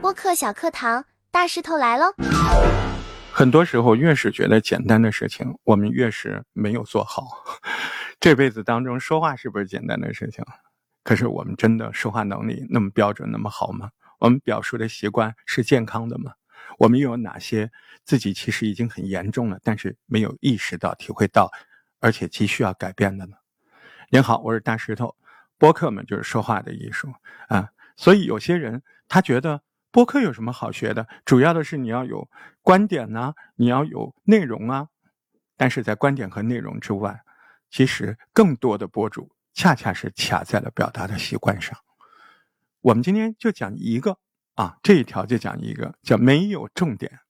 播客小课堂，大石头来喽！很多时候，越是觉得简单的事情，我们越是没有做好。这辈子当中，说话是不是简单的事情？可是我们真的说话能力那么标准、那么好吗？我们表述的习惯是健康的吗？我们又有哪些自己其实已经很严重了，但是没有意识到、体会到，而且急需要改变的呢？您好，我是大石头。播客们就是说话的艺术啊，所以有些人他觉得播客有什么好学的？主要的是你要有观点呐，你要有内容啊。但是在观点和内容之外，其实更多的博主。恰恰是卡在了表达的习惯上。我们今天就讲一个啊，这一条就讲一个，叫没有重点。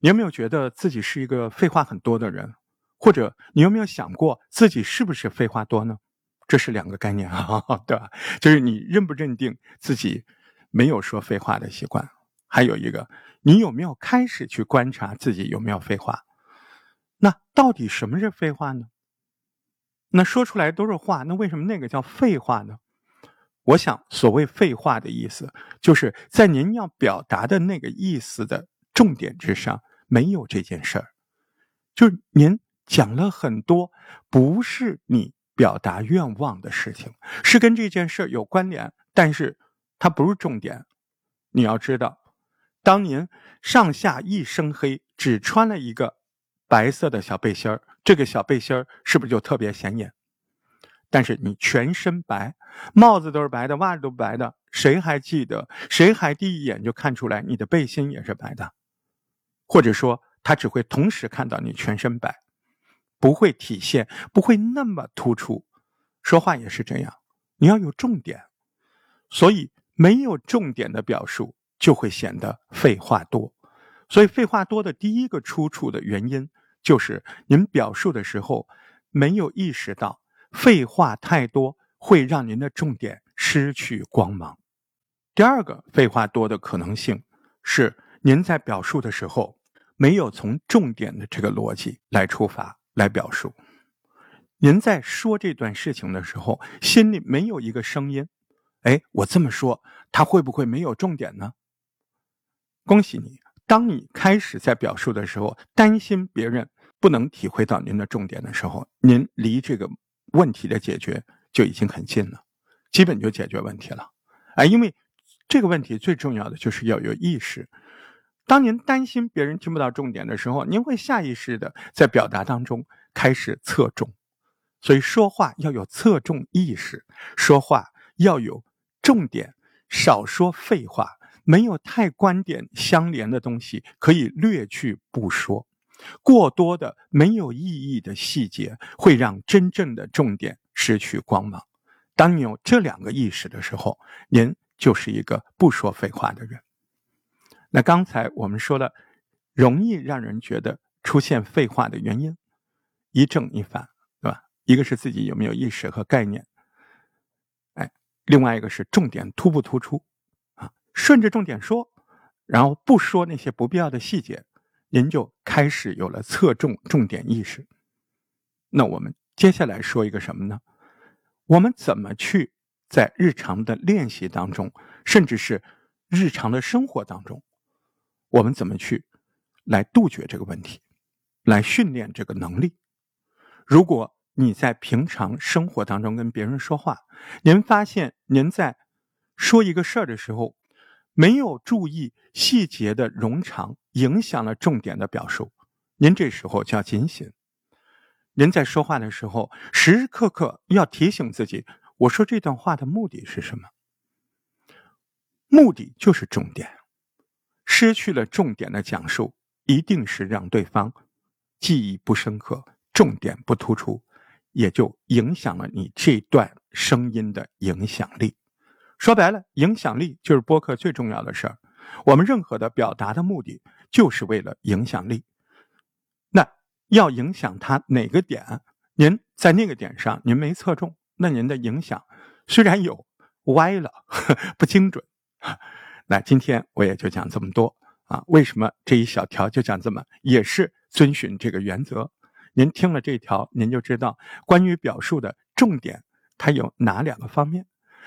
你有没有觉得自己是一个废话很多的人？或者你有没有想过自己是不是废话多呢？这是两个概念啊，对吧？就是你认不认定自己没有说废话的习惯？还有一个，你有没有开始去观察自己有没有废话？那到底什么是废话呢？那说出来都是话，那为什么那个叫废话呢？我想，所谓废话的意思，就是在您要表达的那个意思的重点之上，没有这件事儿，就是您讲了很多不是你表达愿望的事情，是跟这件事有关联，但是它不是重点。你要知道，当您上下一身黑，只穿了一个。白色的小背心儿，这个小背心儿是不是就特别显眼？但是你全身白，帽子都是白的，袜子都白的，谁还记得？谁还第一眼就看出来你的背心也是白的？或者说，他只会同时看到你全身白，不会体现，不会那么突出。说话也是这样，你要有重点，所以没有重点的表述就会显得废话多。所以废话多的第一个出处的原因，就是您表述的时候没有意识到废话太多会让您的重点失去光芒。第二个废话多的可能性是您在表述的时候没有从重点的这个逻辑来出发来表述。您在说这段事情的时候，心里没有一个声音，哎，我这么说，他会不会没有重点呢？恭喜你。当你开始在表述的时候，担心别人不能体会到您的重点的时候，您离这个问题的解决就已经很近了，基本就解决问题了。哎，因为这个问题最重要的就是要有意识。当您担心别人听不到重点的时候，您会下意识的在表达当中开始侧重，所以说话要有侧重意识，说话要有重点，少说废话。没有太观点相连的东西，可以略去不说。过多的没有意义的细节，会让真正的重点失去光芒。当你有这两个意识的时候，您就是一个不说废话的人。那刚才我们说了，容易让人觉得出现废话的原因，一正一反，对吧？一个是自己有没有意识和概念，哎，另外一个是重点突不突出啊。顺着重点说，然后不说那些不必要的细节，您就开始有了侧重重点意识。那我们接下来说一个什么呢？我们怎么去在日常的练习当中，甚至是日常的生活当中，我们怎么去来杜绝这个问题，来训练这个能力？如果你在平常生活当中跟别人说话，您发现您在说一个事儿的时候，没有注意细节的冗长，影响了重点的表述。您这时候就要警醒。您在说话的时候，时时刻刻要提醒自己：我说这段话的目的是什么？目的就是重点。失去了重点的讲述，一定是让对方记忆不深刻，重点不突出，也就影响了你这段声音的影响力。说白了，影响力就是播客最重要的事儿。我们任何的表达的目的，就是为了影响力。那要影响他哪个点？您在那个点上您没侧重，那您的影响虽然有歪了，不精准。那今天我也就讲这么多啊。为什么这一小条就讲这么？也是遵循这个原则。您听了这条，您就知道关于表述的重点它有哪两个方面？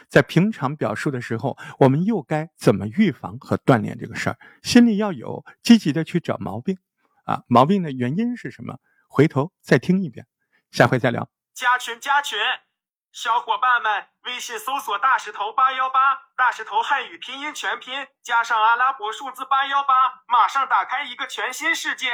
在平常表述的时候，我们又该怎么预防和锻炼这个事儿？心里要有积极的去找毛病，啊，毛病的原因是什么？回头再听一遍，下回再聊。加群加群，小伙伴们，微信搜索大石头八幺八，大石头汉语拼音全拼加上阿拉伯数字八幺八，马上打开一个全新世界。